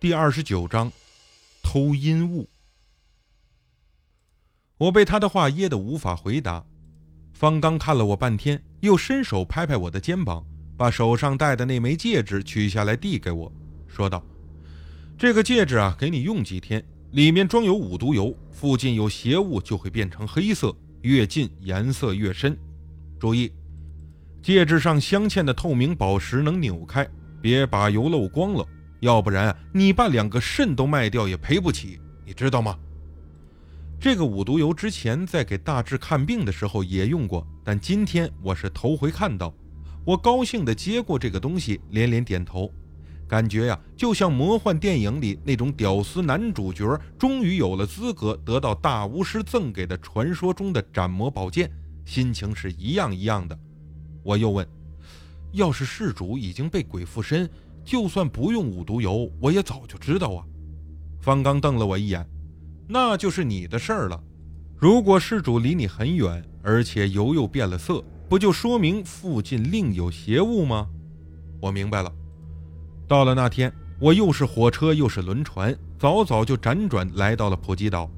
第二十九章，偷阴物。我被他的话噎得无法回答。方刚看了我半天，又伸手拍拍我的肩膀，把手上戴的那枚戒指取下来递给我，说道：“这个戒指啊，给你用几天，里面装有五毒油，附近有邪物就会变成黑色，越近颜色越深。注意，戒指上镶嵌的透明宝石能扭开，别把油漏光了。”要不然你把两个肾都卖掉也赔不起，你知道吗？这个五毒油之前在给大志看病的时候也用过，但今天我是头回看到。我高兴地接过这个东西，连连点头，感觉呀，就像魔幻电影里那种屌丝男主角终于有了资格得到大巫师赠给的传说中的斩魔宝剑，心情是一样一样的。我又问：要是事主已经被鬼附身？就算不用五毒油，我也早就知道啊！方刚瞪了我一眼，那就是你的事儿了。如果事主离你很远，而且油又变了色，不就说明附近另有邪物吗？我明白了。到了那天，我又是火车又是轮船，早早就辗转来到了普吉岛，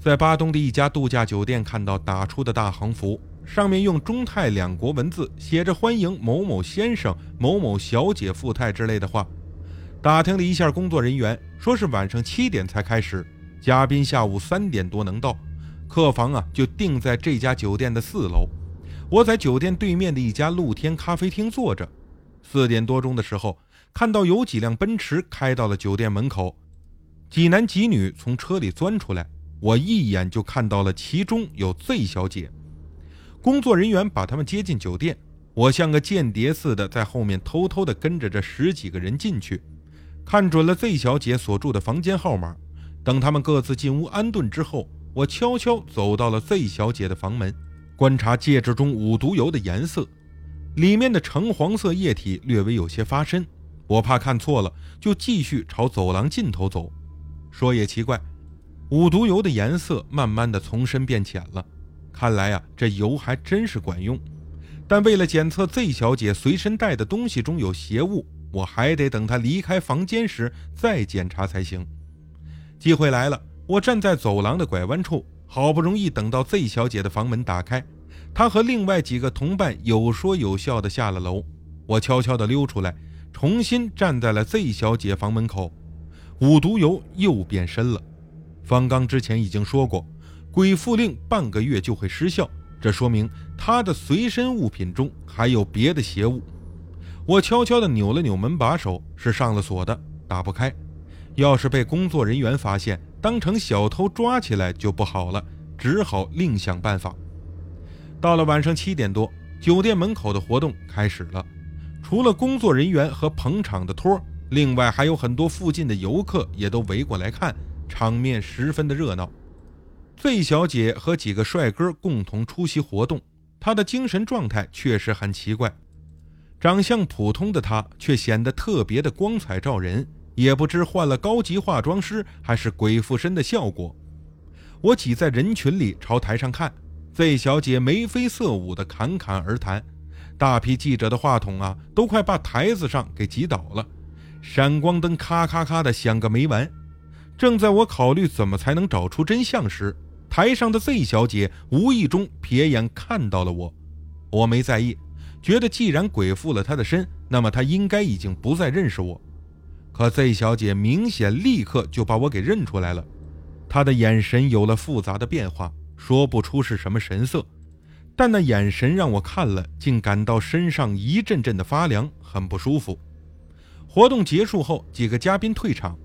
在巴东的一家度假酒店看到打出的大横幅。上面用中泰两国文字写着“欢迎某某先生、某某小姐赴泰”之类的话。打听了一下工作人员，说是晚上七点才开始，嘉宾下午三点多能到。客房啊，就定在这家酒店的四楼。我在酒店对面的一家露天咖啡厅坐着。四点多钟的时候，看到有几辆奔驰开到了酒店门口，几男几女从车里钻出来，我一眼就看到了其中有 Z 小姐。工作人员把他们接进酒店，我像个间谍似的在后面偷偷地跟着这十几个人进去，看准了 Z 小姐所住的房间号码。等他们各自进屋安顿之后，我悄悄走到了 Z 小姐的房门，观察戒指中五毒油的颜色，里面的橙黄色液体略微有些发深，我怕看错了，就继续朝走廊尽头走。说也奇怪，五毒油的颜色慢慢的从深变浅了。看来呀，这油还真是管用。但为了检测 Z 小姐随身带的东西中有邪物，我还得等她离开房间时再检查才行。机会来了，我站在走廊的拐弯处，好不容易等到 Z 小姐的房门打开，她和另外几个同伴有说有笑的下了楼。我悄悄地溜出来，重新站在了 Z 小姐房门口。五毒油又变身了。方刚之前已经说过。鬼附令半个月就会失效，这说明他的随身物品中还有别的邪物。我悄悄地扭了扭门把手，是上了锁的，打不开。要是被工作人员发现，当成小偷抓起来就不好了，只好另想办法。到了晚上七点多，酒店门口的活动开始了。除了工作人员和捧场的托，另外还有很多附近的游客也都围过来看，场面十分的热闹。费小姐和几个帅哥共同出席活动，她的精神状态确实很奇怪。长相普通的她却显得特别的光彩照人，也不知换了高级化妆师还是鬼附身的效果。我挤在人群里朝台上看，费小姐眉飞色舞的侃侃而谈，大批记者的话筒啊都快把台子上给挤倒了，闪光灯咔咔咔的响个没完。正在我考虑怎么才能找出真相时，台上的 Z 小姐无意中瞥眼看到了我，我没在意，觉得既然鬼附了她的身，那么她应该已经不再认识我。可 Z 小姐明显立刻就把我给认出来了，她的眼神有了复杂的变化，说不出是什么神色，但那眼神让我看了，竟感到身上一阵阵的发凉，很不舒服。活动结束后，几个嘉宾退场，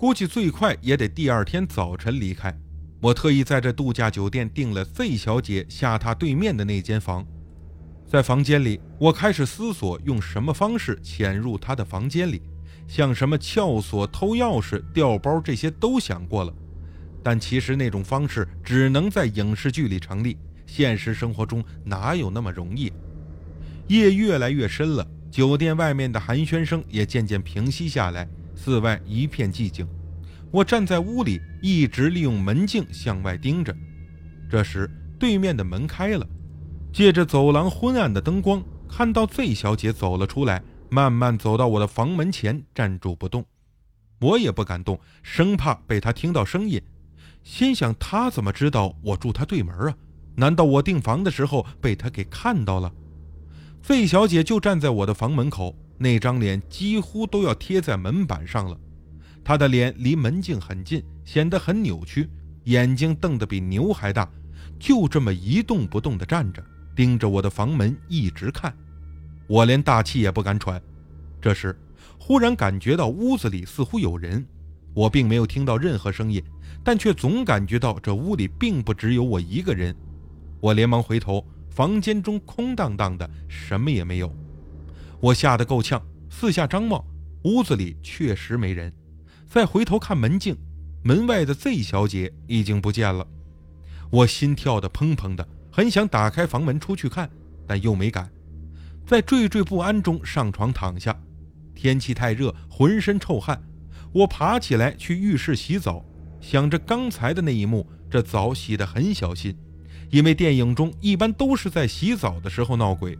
估计最快也得第二天早晨离开。我特意在这度假酒店订了 Z 小姐下榻对面的那间房，在房间里，我开始思索用什么方式潜入她的房间里，像什么撬锁、偷钥匙、调包这些都想过了，但其实那种方式只能在影视剧里成立，现实生活中哪有那么容易？夜越来越深了，酒店外面的寒暄声也渐渐平息下来，寺外一片寂静。我站在屋里，一直利用门镜向外盯着。这时，对面的门开了，借着走廊昏暗的灯光，看到醉小姐走了出来，慢慢走到我的房门前，站住不动。我也不敢动，生怕被她听到声音。心想她怎么知道我住她对门啊？难道我订房的时候被她给看到了？费小姐就站在我的房门口，那张脸几乎都要贴在门板上了。她的脸离门镜很近，显得很扭曲，眼睛瞪得比牛还大，就这么一动不动地站着，盯着我的房门一直看。我连大气也不敢喘。这时，忽然感觉到屋子里似乎有人，我并没有听到任何声音，但却总感觉到这屋里并不只有我一个人。我连忙回头，房间中空荡荡的，什么也没有。我吓得够呛，四下张望，屋子里确实没人。再回头看门镜，门外的 Z 小姐已经不见了。我心跳的砰砰的，很想打开房门出去看，但又没敢。在惴惴不安中上床躺下。天气太热，浑身臭汗。我爬起来去浴室洗澡，想着刚才的那一幕，这澡洗得很小心。因为电影中一般都是在洗澡的时候闹鬼，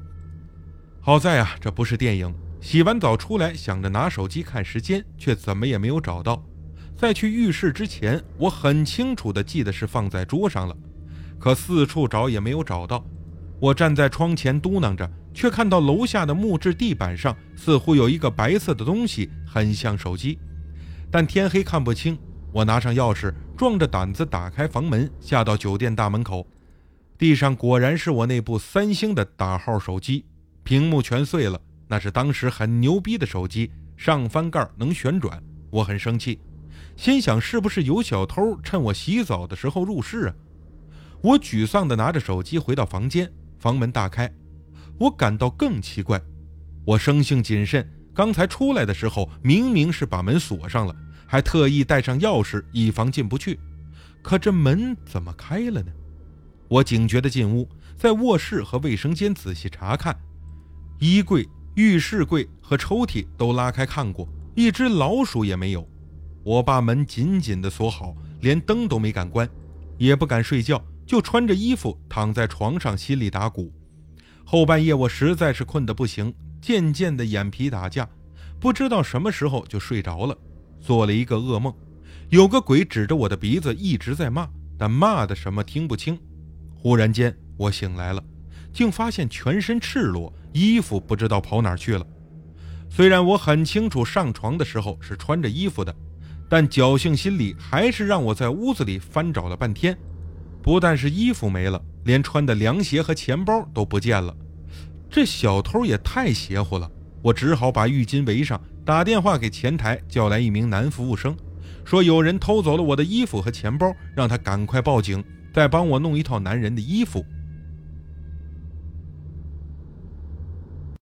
好在啊，这不是电影。洗完澡出来，想着拿手机看时间，却怎么也没有找到。在去浴室之前，我很清楚的记得是放在桌上了，可四处找也没有找到。我站在窗前嘟囔着，却看到楼下的木质地板上似乎有一个白色的东西，很像手机，但天黑看不清。我拿上钥匙，壮着胆子打开房门，下到酒店大门口。地上果然是我那部三星的打号手机，屏幕全碎了。那是当时很牛逼的手机，上翻盖能旋转。我很生气，心想是不是有小偷趁我洗澡的时候入室啊？我沮丧地拿着手机回到房间，房门大开。我感到更奇怪，我生性谨慎，刚才出来的时候明明是把门锁上了，还特意带上钥匙以防进不去，可这门怎么开了呢？我警觉地进屋，在卧室和卫生间仔细查看，衣柜、浴室柜和抽屉都拉开看过，一只老鼠也没有。我把门紧紧地锁好，连灯都没敢关，也不敢睡觉，就穿着衣服躺在床上，心里打鼓。后半夜我实在是困得不行，渐渐的眼皮打架，不知道什么时候就睡着了，做了一个噩梦，有个鬼指着我的鼻子一直在骂，但骂的什么听不清。忽然间，我醒来了，竟发现全身赤裸，衣服不知道跑哪儿去了。虽然我很清楚上床的时候是穿着衣服的，但侥幸心理还是让我在屋子里翻找了半天。不但是衣服没了，连穿的凉鞋和钱包都不见了。这小偷也太邪乎了！我只好把浴巾围上，打电话给前台叫来一名男服务生，说有人偷走了我的衣服和钱包，让他赶快报警。再帮我弄一套男人的衣服。